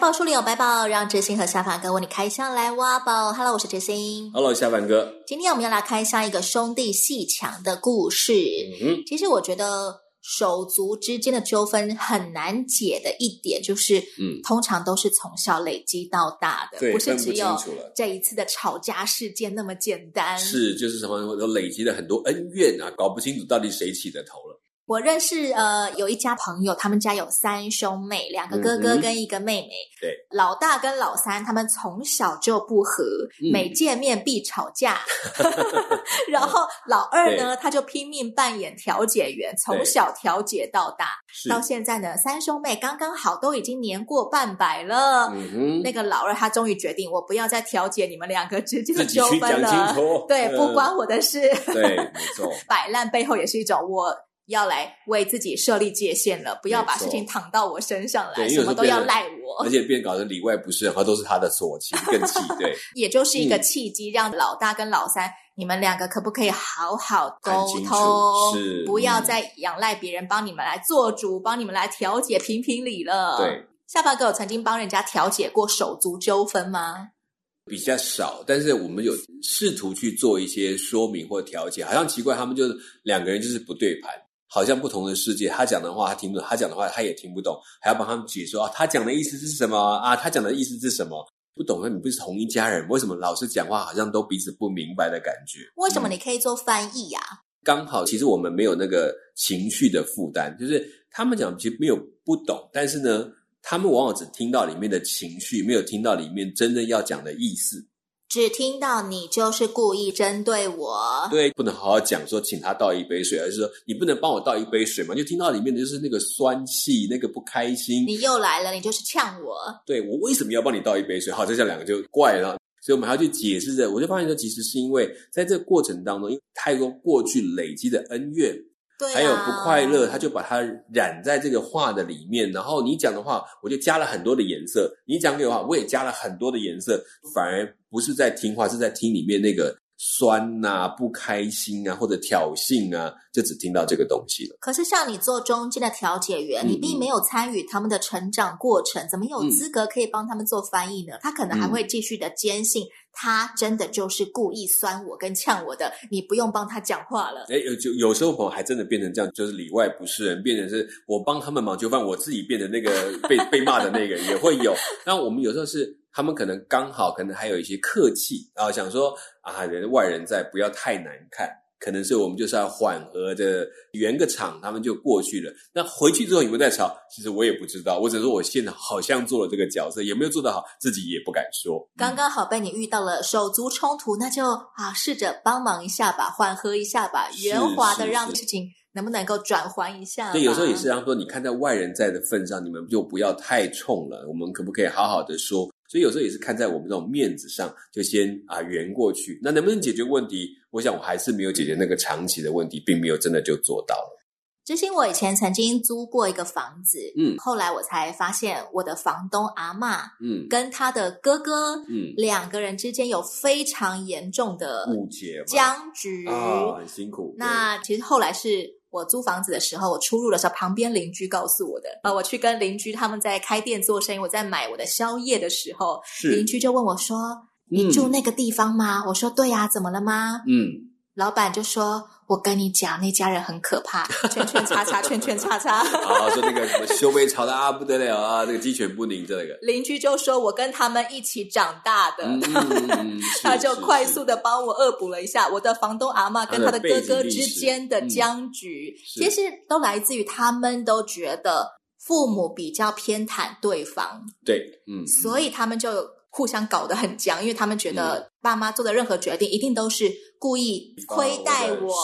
宝书里有白宝，让哲心和下凡哥为你开箱来挖宝。Hello，我是哲心。Hello，下凡哥。今天我们要来开箱一个兄弟戏强的故事。嗯，其实我觉得手足之间的纠纷很难解的一点，就是嗯，通常都是从小累积到大的，对，不是只有这一次的吵架事件那么简单。是，就是什么都累积了很多恩怨啊，搞不清楚到底谁起的头了。我认识呃有一家朋友，他们家有三兄妹，两个哥哥跟一个妹妹。嗯、对，老大跟老三他们从小就不和，嗯、每见面必吵架。然后老二呢，他就拼命扮演调解员，从小调解到大，到现在呢，三兄妹刚刚好都已经年过半百了。嗯，那个老二他终于决定，我不要再调解你们两个之间的纠纷了。对，不关我的事。对，没错。摆烂背后也是一种我。要来为自己设立界限了，不要把事情躺到我身上来，什么都要赖我，而且变搞得里外不是人，然后都是他的错，气更气。对，也就是一个契机，让老大跟老三，你们两个可不可以好好沟通？是，不要再仰赖别人帮你们来做主，帮你们来调解评评理了。对，下巴哥有曾经帮人家调解过手足纠纷吗？比较少，但是我们有试图去做一些说明或调解，好像奇怪，他们就是两个人就是不对盘。好像不同的世界，他讲的话他听不懂，他讲的话他也听不懂，还要帮他们解说啊，他讲的意思是什么啊？他讲的意思是什么？不懂，那你不是同一家人，为什么老是讲话好像都彼此不明白的感觉？为什么你可以做翻译呀？嗯，刚好，其实我们没有那个情绪的负担，就是他们讲其实没有不懂，但是呢，他们往往只听到里面的情绪，没有听到里面真正要讲的意思。只听到你就是故意针对我，对，不能好好讲说请他倒一杯水，而是说你不能帮我倒一杯水吗？就听到里面的就是那个酸气，那个不开心。你又来了，你就是呛我。对，我为什么要帮你倒一杯水？好，这下两个就怪了，所以我们还要去解释这。我就发现说，其实是因为在这个过程当中，因为太多过去累积的恩怨。还有不快乐，他就把它染在这个画的里面。然后你讲的话，我就加了很多的颜色；你讲给我话，我也加了很多的颜色。反而不是在听话，是在听里面那个酸呐、啊、不开心啊，或者挑衅啊，就只听到这个东西了。可是像你做中间的调解员，嗯、你并没有参与他们的成长过程，怎么有资格可以帮他们做翻译呢？嗯、他可能还会继续的坚信。他真的就是故意酸我跟呛我的，你不用帮他讲话了。哎，有就有时候朋友还真的变成这样，就是里外不是人，变成是我帮他们忙，就犯我自己变成那个被被骂的那个也会有。那我们有时候是他们可能刚好可能还有一些客气，然后想说啊，人外人在，不要太难看。可能是我们就是要缓和的圆个场，他们就过去了。那回去之后有没有再吵？其实我也不知道。我只是说我现在好像做了这个角色，有没有做得好，自己也不敢说。刚刚好被你遇到了手足冲突，那就啊试着帮忙一下吧，缓和一下吧，圆滑的让事情能不能够转还一下？对，有时候也是让说，你看在外人在的份上，你们就不要太冲了。我们可不可以好好的说？所以有时候也是看在我们这种面子上，就先啊圆过去。那能不能解决问题？我想我还是没有解决那个长期的问题，并没有真的就做到了。之前我以前曾经租过一个房子，嗯，后来我才发现我的房东阿妈，嗯，跟他的哥哥，嗯，两个人之间有非常严重的误解、僵局啊，很辛苦。那其实后来是。我租房子的时候，我出入的时候，旁边邻居告诉我的。啊，我去跟邻居他们在开店做生意，我在买我的宵夜的时候，邻居就问我说：“你住那个地方吗？”嗯、我说：“对呀、啊，怎么了吗？”嗯。老板就说：“我跟你讲，那家人很可怕，圈圈叉叉，圈圈叉叉。”啊，说那个什么修眉吵的啊不得了啊，这个鸡犬不宁，这个邻居就说：“我跟他们一起长大的。嗯”他就快速的帮我恶补了一下我的房东阿妈跟他的哥哥之间的僵局，嗯、其实都来自于他们都觉得父母比较偏袒对方。对，嗯，所以他们就互相搞得很僵，因为他们觉得爸妈做的任何决定一定都是故意亏待我。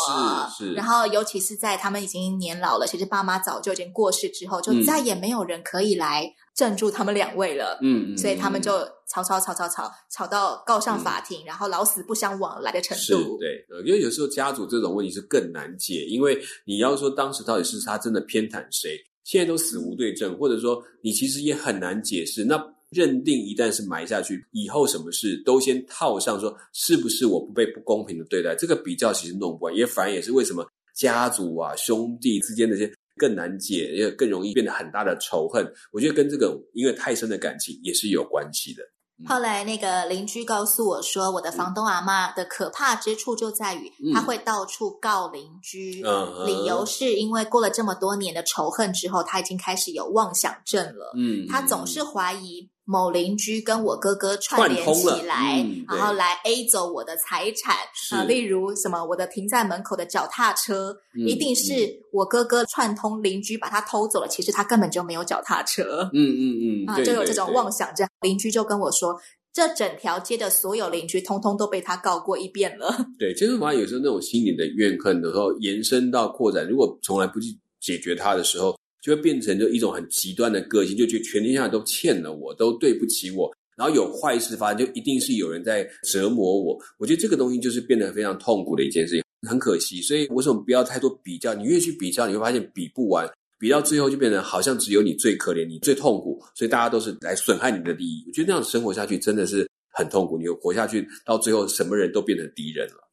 是是。然后，尤其是在他们已经年老了，其实爸妈早就已经过世之后，就再也没有人可以来镇住他们两位了。嗯嗯。所以他们就吵吵吵吵吵，吵到告上法庭，然后老死不相往来的程度。对，因为有时候家族这种问题是更难解，因为你要说当时到底是他真的偏袒谁，现在都死无对证，或者说你其实也很难解释。那。认定一旦是埋下去，以后什么事都先套上说，是不是我不被不公平的对待？这个比较其实弄不完，也反而也是为什么家族啊兄弟之间的些更难解，也更容易变得很大的仇恨。我觉得跟这个因为太深的感情也是有关系的。后来那个邻居告诉我说，我的房东阿妈的可怕之处就在于，她会到处告邻居，嗯，理由是因为过了这么多年的仇恨之后，她已经开始有妄想症了。嗯，他总是怀疑某邻居跟我哥哥串联起来，嗯，然后来 A 走我的财产啊，例如什么我的停在门口的脚踏车，嗯，一定是我哥哥串通邻居把他偷走了，其实他根本就没有脚踏车。嗯嗯嗯，啊，就有这种妄想症。邻居就跟我说。这整条街的所有邻居，通通都被他告过一遍了。对，其实反而有时候那种心理的怨恨的时候，延伸到扩展，如果从来不去解决它的时候，就会变成就一种很极端的个性，就觉得全天下都欠了我，都对不起我，然后有坏事发生，就一定是有人在折磨我。我觉得这个东西就是变得非常痛苦的一件事情，很可惜。所以为什么不要太多比较？你越去比较，你会发现比不完。比到最后就变成好像只有你最可怜，你最痛苦，所以大家都是来损害你的利益。我觉得这样生活下去真的是很痛苦。你活下去到最后，什么人都变成敌人了。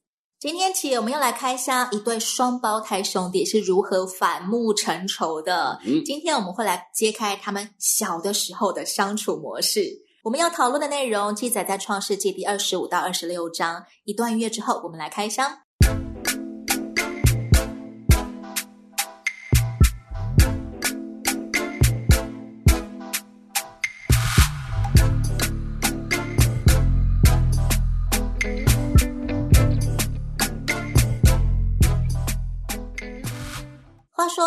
今天起，我们要来开箱一对双胞胎兄弟是如何反目成仇的。嗯，今天我们会来揭开他们小的时候的相处模式。我们要讨论的内容记载在创世纪第二十五到二十六章。一段音乐之后，我们来开箱。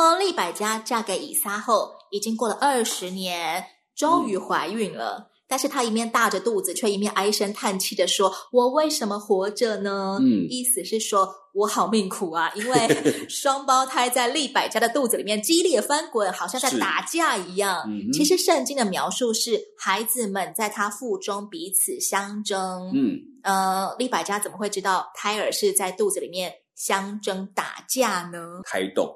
说利百加嫁给以撒后，已经过了二十年，终于怀孕了。嗯、但是她一面大着肚子，却一面唉声叹气的说：“我为什么活着呢？”嗯，意思是说我好命苦啊，因为 双胞胎在利百家的肚子里面激烈翻滚，好像在打架一样。嗯、其实圣经的描述是孩子们在他腹中彼此相争。嗯，呃，利百家怎么会知道胎儿是在肚子里面相争打架呢？胎动。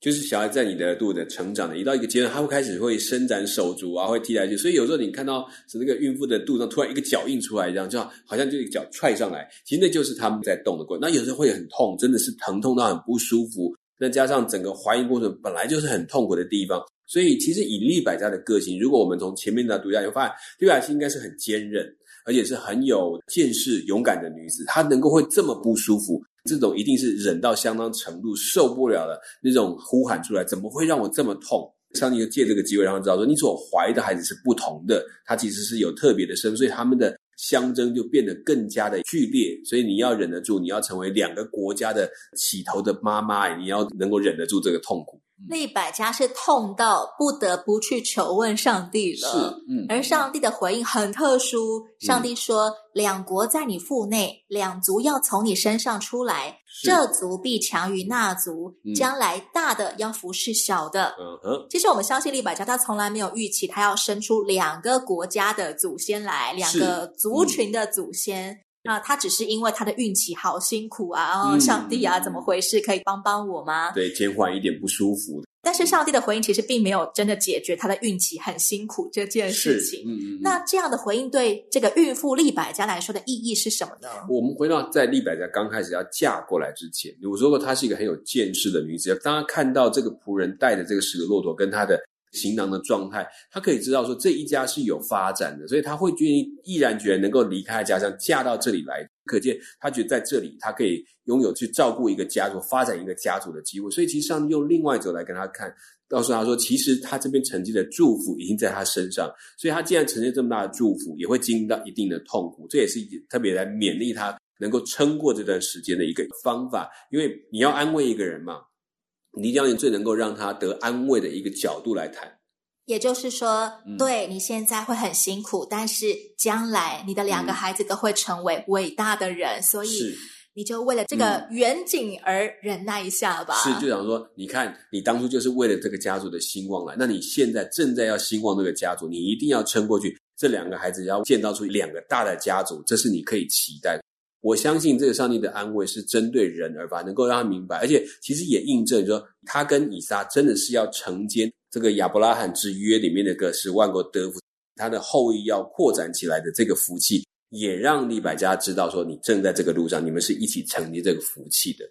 就是小孩在你的肚子成长的，一到一个阶段，他会开始会伸展手足啊，会踢来去。所以有时候你看到是那个孕妇的肚子上突然一个脚印出来，这样就好像就一脚踹上来，其实那就是他们在动的过程。那有时候会很痛，真的是疼痛到很不舒服。那加上整个怀孕过程本来就是很痛苦的地方，所以其实以利百家的个性，如果我们从前面的读下，你会发现利百家应该是很坚韧，而且是很有见识、勇敢的女子，她能够会这么不舒服。这种一定是忍到相当程度受不了的，那种呼喊出来，怎么会让我这么痛？上帝就借这个机会让他知道说，你所怀的孩子是不同的，他其实是有特别的生，所以他们的相争就变得更加的剧烈。所以你要忍得住，你要成为两个国家的起头的妈妈，你要能够忍得住这个痛苦。利百加是痛到不得不去求问上帝了，是，嗯，而上帝的回应很特殊。上帝说：“嗯、两国在你腹内，两族要从你身上出来，这族必强于那族，嗯、将来大的要服侍小的。”嗯哼。其实我们相信利百加，他从来没有预期他要生出两个国家的祖先来，两个族群的祖先。啊，他只是因为他的运气好辛苦啊！上帝啊，怎么回事？可以帮帮我吗？对，减缓一点不舒服。但是上帝的回应其实并没有真的解决他的运气很辛苦这件事情。嗯嗯。那这样的回应对这个孕妇利百家来说的意义是什么呢？我们回到在利百家刚开始要嫁过来之前，我说过她是一个很有见识的女子。当她看到这个仆人带的这个十个骆驼跟她的。行囊的状态，他可以知道说这一家是有发展的，所以他会愿意毅然决然能够离开家乡嫁到这里来。可见他觉得在这里他可以拥有去照顾一个家族、发展一个家族的机会。所以其实上用另外一种来跟他看，告诉他说，其实他这边承接的祝福已经在他身上。所以他既然承接这么大的祝福，也会经历到一定的痛苦。这也是特别来勉励他能够撑过这段时间的一个方法。因为你要安慰一个人嘛。你一定要用最能够让他得安慰的一个角度来谈，也就是说，嗯、对你现在会很辛苦，但是将来你的两个孩子都会成为伟大的人，嗯、所以你就为了这个远景而忍耐一下吧。是，就想说，你看，你当初就是为了这个家族的兴旺来，那你现在正在要兴旺这个家族，你一定要撑过去。这两个孩子要建造出两个大的家族，这是你可以期待的。我相信这个上帝的安慰是针对人而发，能够让他明白，而且其实也印证说，他跟以撒真的是要承接。这个亚伯拉罕之约里面的个十万国德福，他的后裔要扩展起来的这个福气，也让利百家知道说，你正在这个路上，你们是一起承接这个福气的。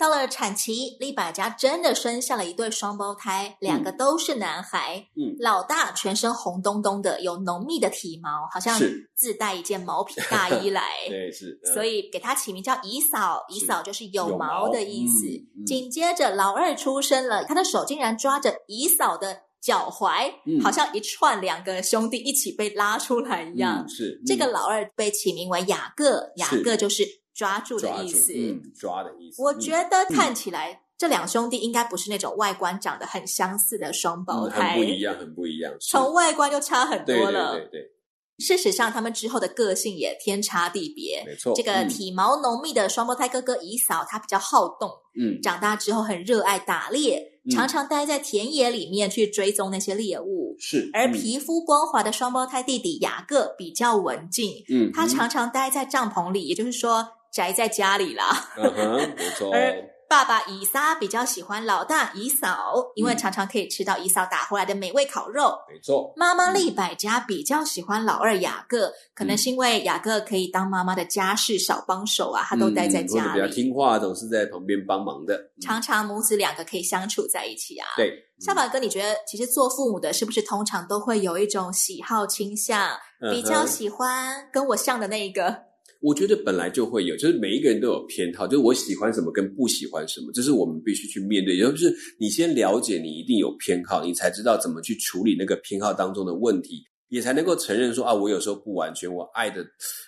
到了产期，利百加真的生下了一对双胞胎，两个都是男孩。嗯，老大全身红彤彤的，有浓密的体毛，好像自带一件毛皮大衣 来。对，是。所以给他起名叫以嫂，以嫂就是有毛的意思。紧接着老二出生了，他的手竟然抓着以嫂的脚踝，嗯、好像一串两个兄弟一起被拉出来一样。嗯、是、嗯、这个老二被起名为雅各，雅各就是。抓住的意思，嗯，抓的意思。我觉得看起来、嗯、这两兄弟应该不是那种外观长得很相似的双胞胎，嗯、很不一样，很不一样。从外观就差很多了。对对对对。事实上，他们之后的个性也天差地别。没错，这个体毛浓密的双胞胎哥哥以扫，他比较好动，嗯，长大之后很热爱打猎，嗯、常常待在田野里面去追踪那些猎物。是。而皮肤光滑的双胞胎弟弟雅各比较文静，嗯，他常常待在帐篷里，也就是说。宅在家里啦，嗯哼，没错。而爸爸以撒比较喜欢老大以扫，因为常常可以吃到以扫打回来的美味烤肉。没错。妈妈利百加比较喜欢老二雅各，可能是因为雅各可以当妈妈的家事小帮手啊，他都待在家里，比较听话，总是在旁边帮忙的。常常母子两个可以相处在一起啊。对，夏宝哥，你觉得其实做父母的是不是通常都会有一种喜好倾向，比较喜欢跟我像的那一个？我觉得本来就会有，就是每一个人都有偏好，就是我喜欢什么跟不喜欢什么，这是我们必须去面对。也就是你先了解你一定有偏好，你才知道怎么去处理那个偏好当中的问题，也才能够承认说啊，我有时候不完全，我爱的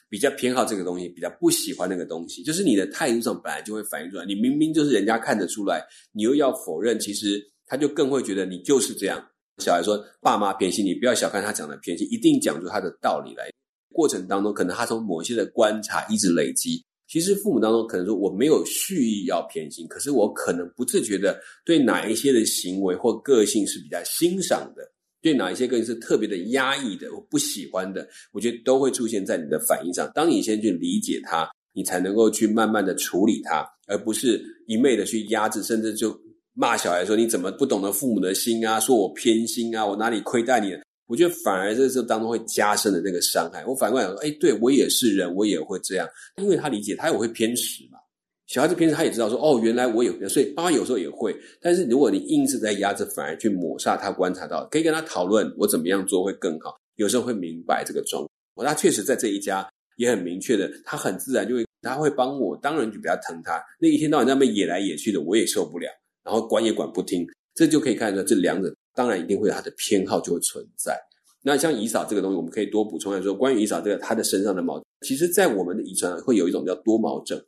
比较偏好这个东西，比较不喜欢那个东西。就是你的态度上本来就会反映出来，你明明就是人家看得出来，你又要否认，其实他就更会觉得你就是这样。小孩说爸妈偏心，你不要小看他讲的偏心，一定讲出他的道理来。过程当中，可能他从某些的观察一直累积。其实父母当中可能说我没有蓄意要偏心，可是我可能不自觉的对哪一些的行为或个性是比较欣赏的，对哪一些个性是特别的压抑的，我不喜欢的，我觉得都会出现在你的反应上。当你先去理解他，你才能够去慢慢的处理他，而不是一昧的去压制，甚至就骂小孩说你怎么不懂得父母的心啊，说我偏心啊，我哪里亏待你了？我觉得反而在这当中会加深的那个伤害。我反过来说，哎，对，我也是人，我也会这样，因为他理解，他也会偏食嘛。小孩子偏食，他也知道说，哦，原来我有偏，所以爸妈有时候也会。但是如果你硬是在压着，反而去抹杀他观察到，可以跟他讨论，我怎么样做会更好。有时候会明白这个状况。他确实在这一家也很明确的，他很自然就会，他会帮我，当然就比较疼他。那一天到晚在那边野来野去的，我也受不了。然后管也管不听，这就可以看出这两者。当然一定会有他的偏好就会存在。那像乙扫这个东西，我们可以多补充来说，关于乙扫这个他的身上的毛，其实，在我们的遗传会有一种叫多毛症。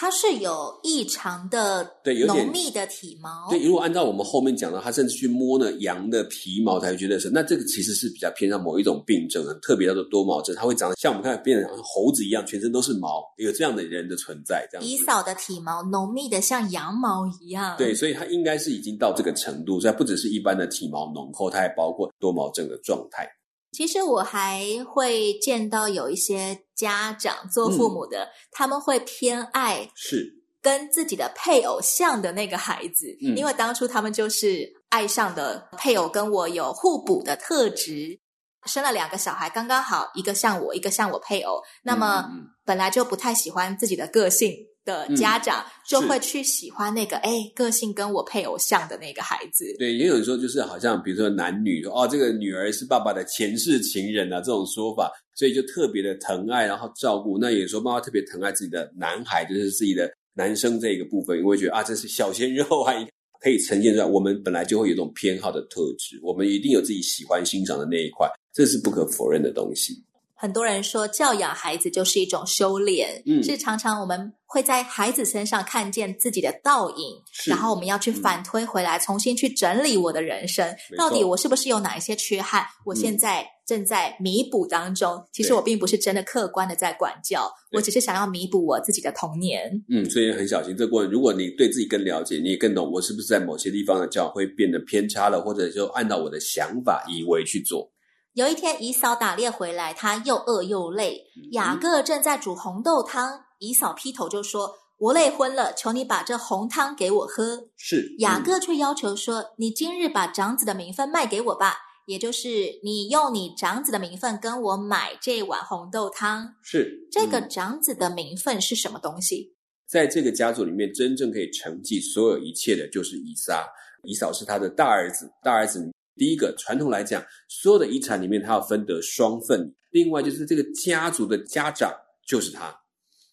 它是有异常的对浓密的体毛，对，如果按照我们后面讲的，他甚至去摸呢羊的皮毛才会觉得是，那这个其实是比较偏向某一种病症，很特别叫做多毛症，它会长得像我们看变成猴子一样，全身都是毛，有这样的人的存在。这样，以扫的体毛浓密的像羊毛一样，对，所以它应该是已经到这个程度，所以它不只是一般的体毛浓厚，它还包括多毛症的状态。其实我还会见到有一些家长做父母的，嗯、他们会偏爱是。跟自己的配偶像的那个孩子，因为当初他们就是爱上的配偶跟我有互补的特质，生了两个小孩刚刚好，一个像我，一个像我配偶，那么本来就不太喜欢自己的个性。的家长就会去喜欢那个哎、嗯，个性跟我配偶像的那个孩子。对，也有人说就是好像比如说男女哦，这个女儿是爸爸的前世情人啊，这种说法，所以就特别的疼爱，然后照顾。那有时候妈妈特别疼爱自己的男孩，就是自己的男生这个部分，因为觉得啊，这是小鲜肉啊，可以呈现出来。我们本来就会有一种偏好的特质，我们一定有自己喜欢欣赏的那一块，这是不可否认的东西。很多人说教养孩子就是一种修炼，嗯，是常常我们会在孩子身上看见自己的倒影，然后我们要去反推回来，嗯，重新去整理我的人生，到底我是不是有哪一些缺憾？我现在正在弥补当中。嗯，其实我并不是真的客观的在管教，我只是想要弥补我自己的童年。嗯，所以很小心这个过程。如果你对自己更了解，你也更懂我是不是在某些地方的教会变得偏差了，或者就按照我的想法以为去做。有一天，以扫打猎回来，他又饿又累。雅各正在煮红豆汤，以扫劈头就说：“我累昏了，求你把这红汤给我喝。”是雅各却要求说：“你今日把长子的名分卖给我吧，也就是你用你长子的名分跟我买这碗红豆汤。”是这个长子的名分是什么东西？在这个家族里面，真正可以承继所有一切的，就是以撒。以扫是他的大儿子，大儿子。第一个传统来讲，所有的遗产里面，他要分得双份。另外，就是这个家族的家长就是他，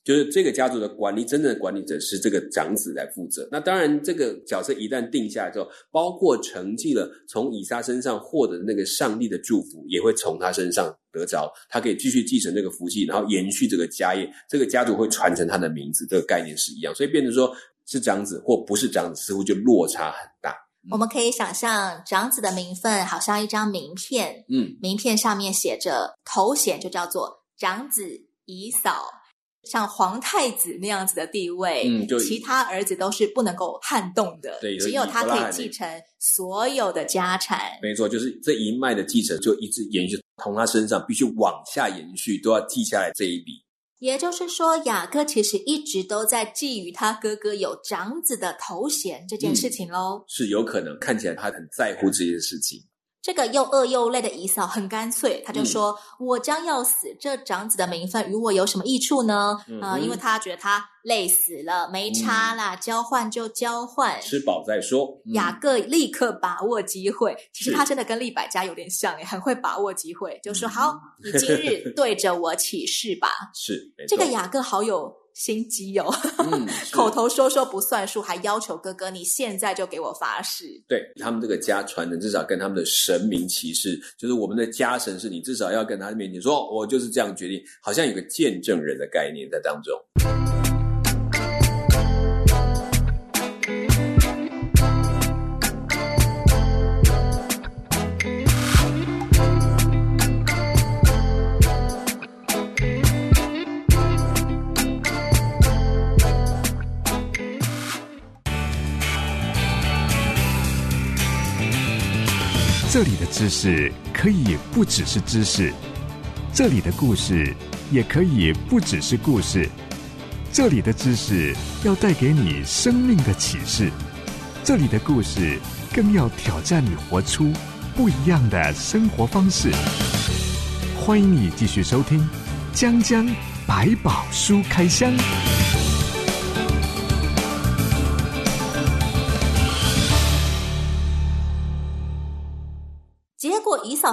就是这个家族的管理，真正的管理者是这个长子来负责。那当然，这个角色一旦定下来之后，包括承继了从以撒身上获得的那个上帝的祝福，也会从他身上得着。他可以继续继承这个福气，然后延续这个家业。这个家族会传承他的名字，这个概念是一样。所以，变成说是长子或不是长子，似乎就落差很大。我们可以想象，长子的名分好像一张名片，嗯，名片上面写着头衔，就叫做长子以嫂，像皇太子那样子的地位，嗯，就其他儿子都是不能够撼动的，对，只有他可以继承所有的家产。没错，就是这一脉的继承就一直延续，从他身上必须往下延续，都要记下来这一笔。也就是说，雅各其实一直都在觊觎他哥哥有长子的头衔这件事情喽。嗯，是有可能，看起来他很在乎这件事情。这个又饿又累的以扫很干脆，他就说：“嗯、我将要死，这长子的名分与我有什么益处呢？”啊、嗯呃，因为他觉得他累死了，没差啦，嗯、交换就交换，吃饱再说。嗯、雅各立刻把握机会，其实他真的跟利百加有点像，很会把握机会，就说：“好，你今日对着我起誓吧。”是，这个雅各好有。心机哦，嗯、口头说说不算数，还要求哥哥你现在就给我发誓。对，他们这个家传的，至少跟他们的神明起誓，就是我们的家神是你，至少要跟他面前说，我就是这样决定，好像有个见证人的概念在当中。知识可以不只是知识，这里的故事也可以不只是故事，这里的知识要带给你生命的启示，这里的故事更要挑战你活出不一样的生活方式。欢迎你继续收听《江江百宝书开箱》。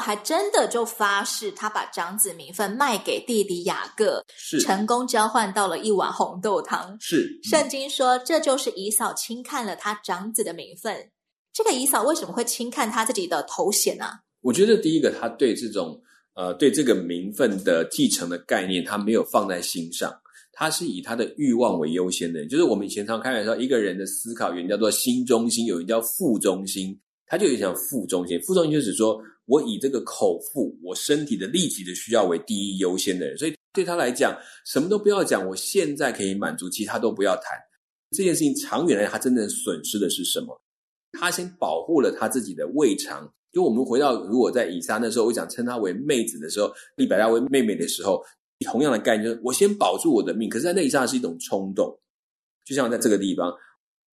还真的就发誓，他把长子名分卖给弟弟雅各，是成功交换到了一碗红豆汤。是圣经说，这就是以扫轻看了他长子的名分。这个以扫为什么会轻看他自己的头衔呢？我觉得第一个，他对这种呃对这个名分的继承的概念，他没有放在心上。他是以他的欲望为优先的。就是我们以前常开玩笑，一个人的思考，有人叫做心中心，有人叫腹中心。他就有点像腹中心，腹中心就是说。我以这个口腹，我身体的立即的需要为第一优先的人，所以对他来讲，什么都不要讲，我现在可以满足，其他都不要谈。这件事情长远来，他真正损失的是什么？他先保护了他自己的胃肠。就我们回到，如果在以撒那时候，我想称他为妹子的时候，利百加为妹妹的时候，同样的概念，就是我先保住我的命。可是，在那一刹是一种冲动，就像在这个地方，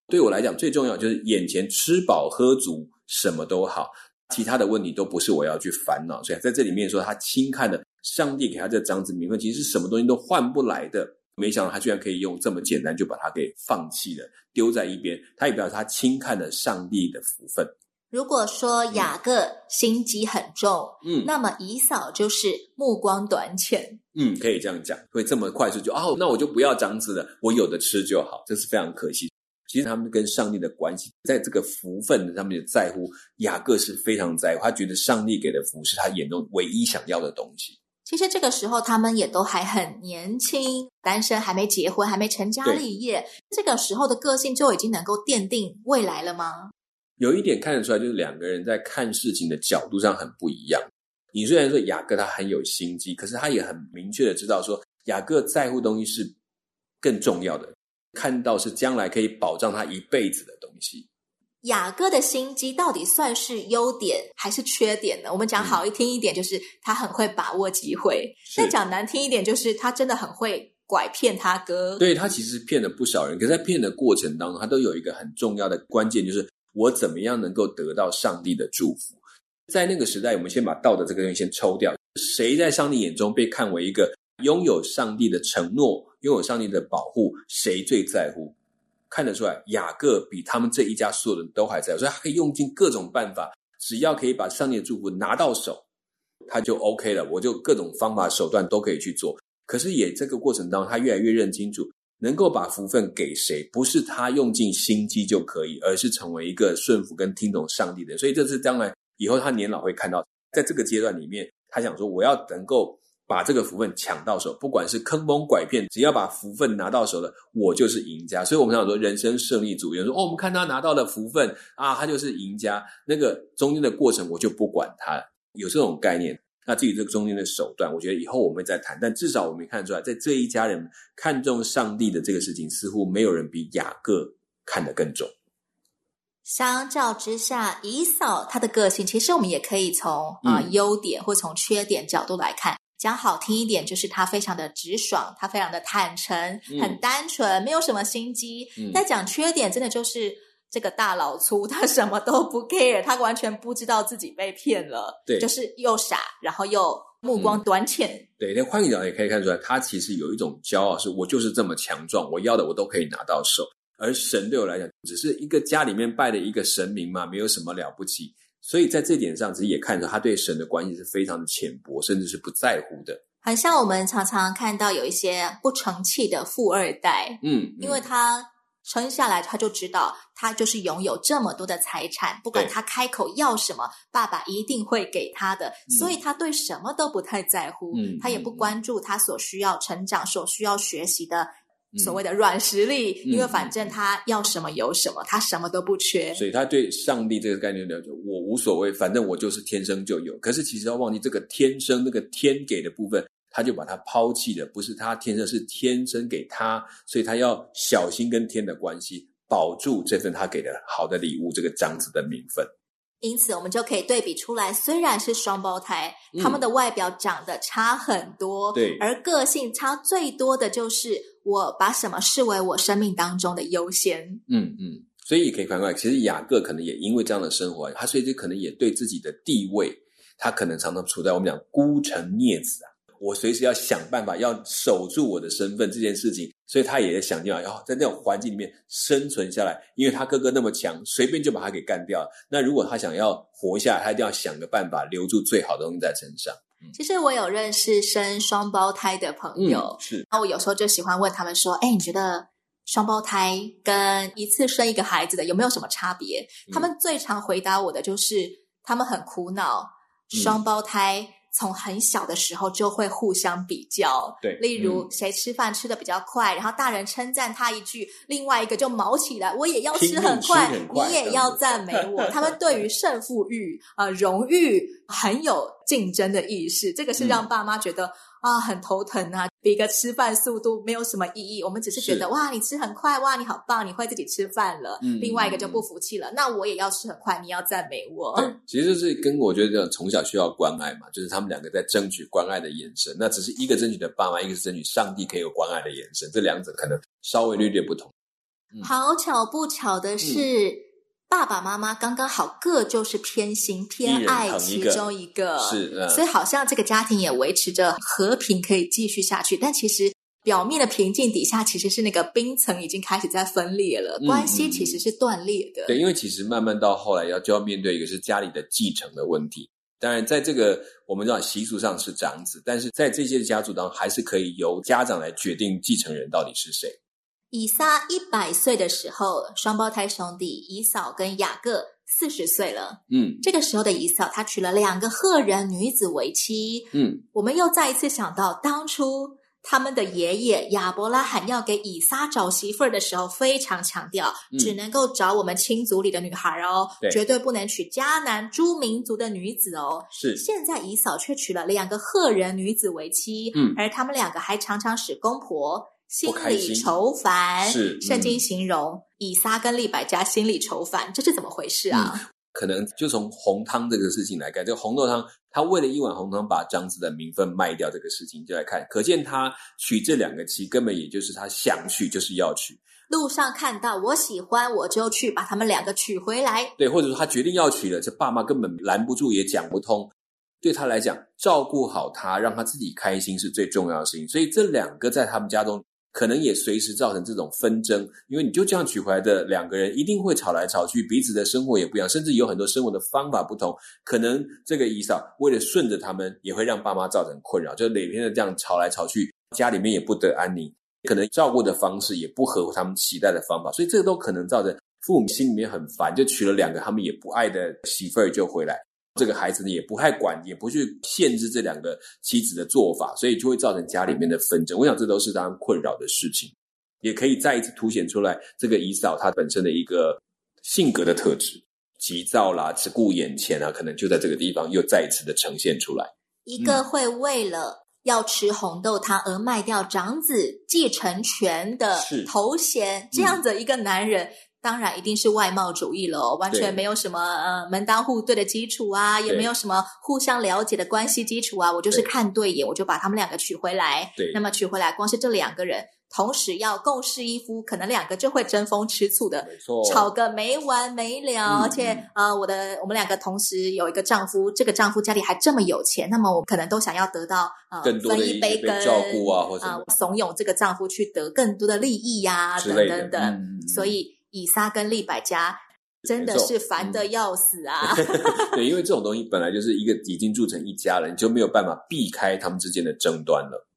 对我来讲，最重要就是眼前吃饱喝足，什么都好。其他的问题都不是我要去烦恼，所以在这里面说他轻看了上帝给他这长子名分，其实是什么东西都换不来的。没想到他居然可以用这么简单就把它给放弃了，丢在一边。他也表示他轻看了上帝的福分。如果说雅各心机很重，嗯，那么以扫就是目光短浅，嗯，可以这样讲，会这么快速就哦，那我就不要长子了，我有的吃就好，这是非常可惜。其实他们跟上帝的关系，在这个福分上面的在乎，雅各是非常在乎。他觉得上帝给的福是他眼中唯一想要的东西。其实这个时候他们也都还很年轻，单身，还没结婚，还没成家立业。这个时候的个性就已经能够奠定未来了吗？有一点看得出来，就是两个人在看事情的角度上很不一样。你虽然说雅各他很有心机，可是他也很明确的知道说，雅各在乎东西是更重要的，看到是将来可以保障他一辈子的东西。雅各的心机到底算是优点还是缺点呢？我们讲好一听一点，就是他很会把握机会；再、嗯、讲难听一点，就是他真的很会拐骗他哥。对，他其实骗了不少人，可是在骗的过程当中，他都有一个很重要的关键，就是我怎么样能够得到上帝的祝福。在那个时代，我们先把道德这个东西先抽掉，谁在上帝眼中被看为一个拥有上帝的承诺、拥有上帝的保护，谁最在乎？看得出来，雅各比他们这一家所有人都还在，所以他可以用尽各种办法，只要可以把上帝的祝福拿到手，他就 OK 了。我就各种方法手段都可以去做。可是也这个过程当中，他越来越认清楚，能够把福分给谁，不是他用尽心机就可以，而是成为一个顺服跟听懂上帝的。所以这是将来以后他年老会看到，在这个阶段里面，他想说，我要能够。把这个福分抢到手，不管是坑蒙拐骗，只要把福分拿到手了，我就是赢家。所以，我们常说，人生胜利组，有人说，哦，我们看他拿到了福分啊，他就是赢家。那个中间的过程，我就不管他了。有这种概念，那至于这个中间的手段，我觉得以后我们再谈。但至少我们看出来，在这一家人看重上帝的这个事情，似乎没有人比雅各看得更重。相较之下，以扫他的个性，其实我们也可以从啊、呃、优点或从缺点角度来看。讲好听一点，就是他非常的直爽，他非常的坦诚，嗯、很单纯，没有什么心机。再、嗯、讲缺点，真的就是这个大老粗，他什么都不 care，他完全不知道自己被骗了。对，就是又傻，然后又目光短浅。嗯、对，那换一个角也可以看出来，他其实有一种骄傲，是我就是这么强壮，我要的我都可以拿到手。而神对我来讲，只是一个家里面拜的一个神明嘛，没有什么了不起。所以在这点上，其实也看出他对神的关系是非常的浅薄，甚至是不在乎的。很像我们常常看到有一些不成器的富二代，嗯，嗯，因为他生下来他就知道他就是拥有这么多的财产，不管他开口要什么，爸爸一定会给他的，所以他对什么都不太在乎，嗯，他也不关注他所需要成长、所需要学习的。所谓的软实力，嗯，因为反正他要什么有什么，嗯，他什么都不缺，所以他对上帝这个概念了解，我无所谓，反正我就是天生就有。可是其实要忘记这个天生那个天给的部分，他就把它抛弃了，不是他天生，是天生给他，所以他要小心跟天的关系，保住这份他给的好的礼物，这个长子的名分。因此，我们就可以对比出来，虽然是双胞胎，嗯，他们的外表长得差很多，对，而个性差最多的就是我把什么视为我生命当中的优先。嗯嗯，所以也可以看出来，其实雅各可能也因为这样的生活，他所以就可能也对自己的地位，他可能常常处在我们讲孤城孽子啊。我随时要想办法要守住我的身份这件事情，所以他也在想办法要在那种环境里面生存下来。因为他哥哥那么强，随便就把他给干掉了。那如果他想要活下来，他一定要想个办法留住最好的东西在身上。其实我有认识生双胞胎的朋友，嗯、是。那我有时候就喜欢问他们说：“哎，你觉得双胞胎跟一次生一个孩子的有没有什么差别？”嗯、他们最常回答我的就是他们很苦恼，双胞胎、嗯。从很小的时候就会互相比较，对，例如、嗯、谁吃饭吃的比较快，然后大人称赞他一句，另外一个就毛起来，我也要吃很快，很快你也要赞美我。他们对于 胜负欲啊、呃、荣誉很有竞争的意识，这个是让爸妈觉得。嗯啊，很头疼啊！比个吃饭速度没有什么意义，我们只是觉得哇，你吃很快，哇，你好棒，你会自己吃饭了。嗯，另外一个就不服气了，嗯，那我也要吃很快，你要赞美我。对，其实就是跟我觉得这种从小需要关爱嘛，就是他们两个在争取关爱的眼神。那只是一个争取的爸妈，一个是争取上帝可以有关爱的眼神，这两者可能稍微略略不同。嗯，好巧不巧的是。嗯爸爸妈妈刚刚好各就是偏心偏爱其中一个，是、嗯，所以好像这个家庭也维持着和平，可以继续下去。但其实表面的平静底下，其实是那个冰层已经开始在分裂了，嗯、关系其实是断裂的。对，因为其实慢慢到后来要就要面对一个是家里的继承的问题。当然，在这个我们知道习俗上是长子，但是在这些家族当中，还是可以由家长来决定继承人到底是谁。以撒一百岁的时候，双胞胎兄弟以扫跟雅各四十岁了。嗯，这个时候的以扫，他娶了两个赫人女子为妻。嗯，我们又再一次想到当初。他们的爷爷亚伯拉罕要给以撒找媳妇儿的时候，非常强调，只能够找我们亲族里的女孩哦，对，绝对不能娶迦南诸民族的女子哦。是，现在以扫却娶了两个赫人女子为妻，嗯，而他们两个还常常使公婆心里愁烦。是，嗯，圣经形容以撒跟利百加心里愁烦，这是怎么回事啊？嗯可能就从红汤这个事情来看，这个红豆汤，他为了一碗红汤把长子的名分卖掉，这个事情就来看，可见他娶这两个妻，根本也就是他想娶就是要娶。路上看到我喜欢，我就去把他们两个娶回来。对，或者说他决定要娶了，这爸妈根本拦不住，也讲不通。对他来讲，照顾好他，让他自己开心是最重要的事情。所以这两个在他们家中。可能也随时造成这种纷争，因为你就这样娶回来的两个人，一定会吵来吵去，彼此的生活也不一样，甚至有很多生活的方法不同。可能这个以扫为了顺着他们，也会让爸妈造成困扰，就每天的这样吵来吵去，家里面也不得安宁。可能照顾的方式也不合乎他们期待的方法，所以这都可能造成父母心里面很烦，就娶了两个他们也不爱的媳妇儿就回来。这个孩子呢，也不太管，也不去限制这两个妻子的做法，所以就会造成家里面的纷争。我想这都是他们困扰的事情，也可以再一次凸显出来这个以嫂她本身的一个性格的特质，急躁啦，只顾眼前啊，可能就在这个地方又再一次的呈现出来。一个会为了要吃红豆汤而卖掉长子继承权的头衔，这样的一个男人。当然一定是外貌主义了，完全没有什么呃门当户对的基础啊，也没有什么互相了解的关系基础啊。我就是看对眼，我就把他们两个娶回来。对，那么娶回来，光是这两个人同时要共侍一夫，可能两个就会争风吃醋的，没错，吵个没完没了。嗯、而且啊、呃，我的我们两个同时有一个丈夫，这个丈夫家里还这么有钱，那么我可能都想要得到呃更多的一分一杯羹照顾啊，或者、呃、怂恿这个丈夫去得更多的利益呀、啊，等等等。嗯、所以。以撒跟利百加真的是烦的要死啊！对，因为这种东西本来就是一个已经住成一家人，就没有办法避开他们之间的争端了。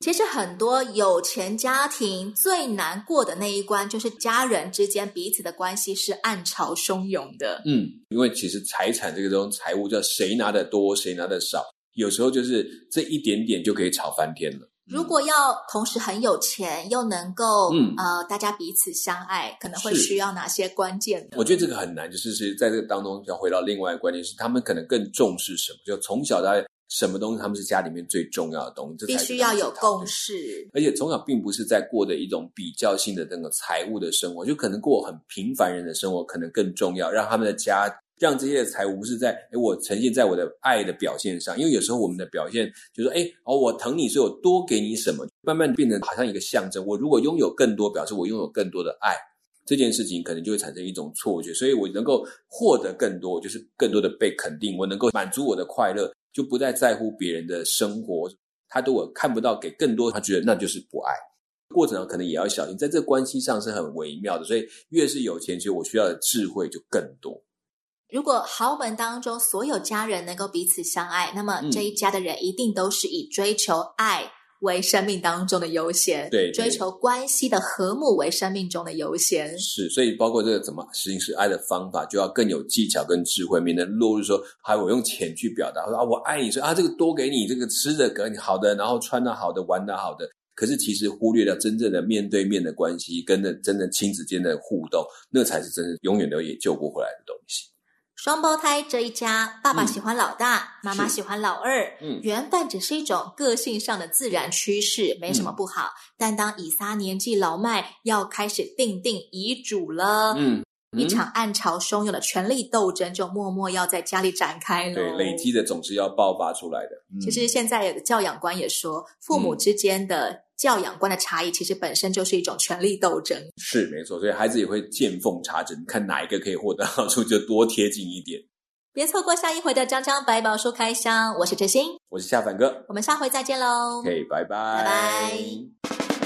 其实很多有钱家庭最难过的那一关，就是家人之间彼此的关系是暗潮汹涌的。嗯，因为其实财产这个东西，财务叫谁拿的多，谁拿的少，有时候就是这一点点就可以吵翻天了。如果要同时很有钱，又能够，嗯，呃，大家彼此相爱，可能会需要哪些关键呢？我觉得这个很难，就是是在这个当中要回到另外一个关键是，他们可能更重视什么？就从小在什么东西，他们是家里面最重要的东西，这必须要有共识。而且从小并不是在过的一种比较性的那个财务的生活，就可能过很平凡人的生活，可能更重要，让他们的家。让这些财物不是在诶我呈现在我的爱的表现上，因为有时候我们的表现就是说，诶哦，我疼你，所以我多给你什么，慢慢变成好像一个象征。我如果拥有更多，表示我拥有更多的爱，这件事情可能就会产生一种错觉。所以我能够获得更多，就是更多的被肯定，我能够满足我的快乐，就不再在乎别人的生活。他对我看不到给更多，他觉得那就是不爱。过程上可能也要小心，在这关系上是很微妙的。所以越是有钱，其实我需要的智慧就更多。如果豪门当中所有家人能够彼此相爱，那么这一家的人一定都是以追求爱为生命当中的优先，对，对，追求关系的和睦为生命中的优先。是，所以包括这个怎么实行是爱的方法，就要更有技巧跟智慧，免得落入说，还我用钱去表达，说啊我爱你，说啊这个多给你，这个吃的给你好的，然后穿的好的，玩的好的，可是其实忽略了真正的面对面的关系，跟的真的亲子间的互动，那才是真的永远都也救不回来的东西。双胞胎这一家，爸爸喜欢老大，嗯、妈妈喜欢老二。嗯，原本只是一种个性上的自然趋势，没什么不好。嗯、但当以撒年纪老迈，要开始订定遗嘱了，嗯，嗯，一场暗潮汹涌的权力斗争就默默要在家里展开了。对，累积的总是要爆发出来的。嗯、其实现在有的教养观也说，父母之间的、嗯。教养观的差异，其实本身就是一种权力斗争。是没错，所以孩子也会见缝插针，看哪一个可以获得 好处，就多贴近一点。别错过下一回的《张张百宝书》开箱，我是哲欣，我是夏凡哥，我们下回再见喽。OK，拜拜，拜拜。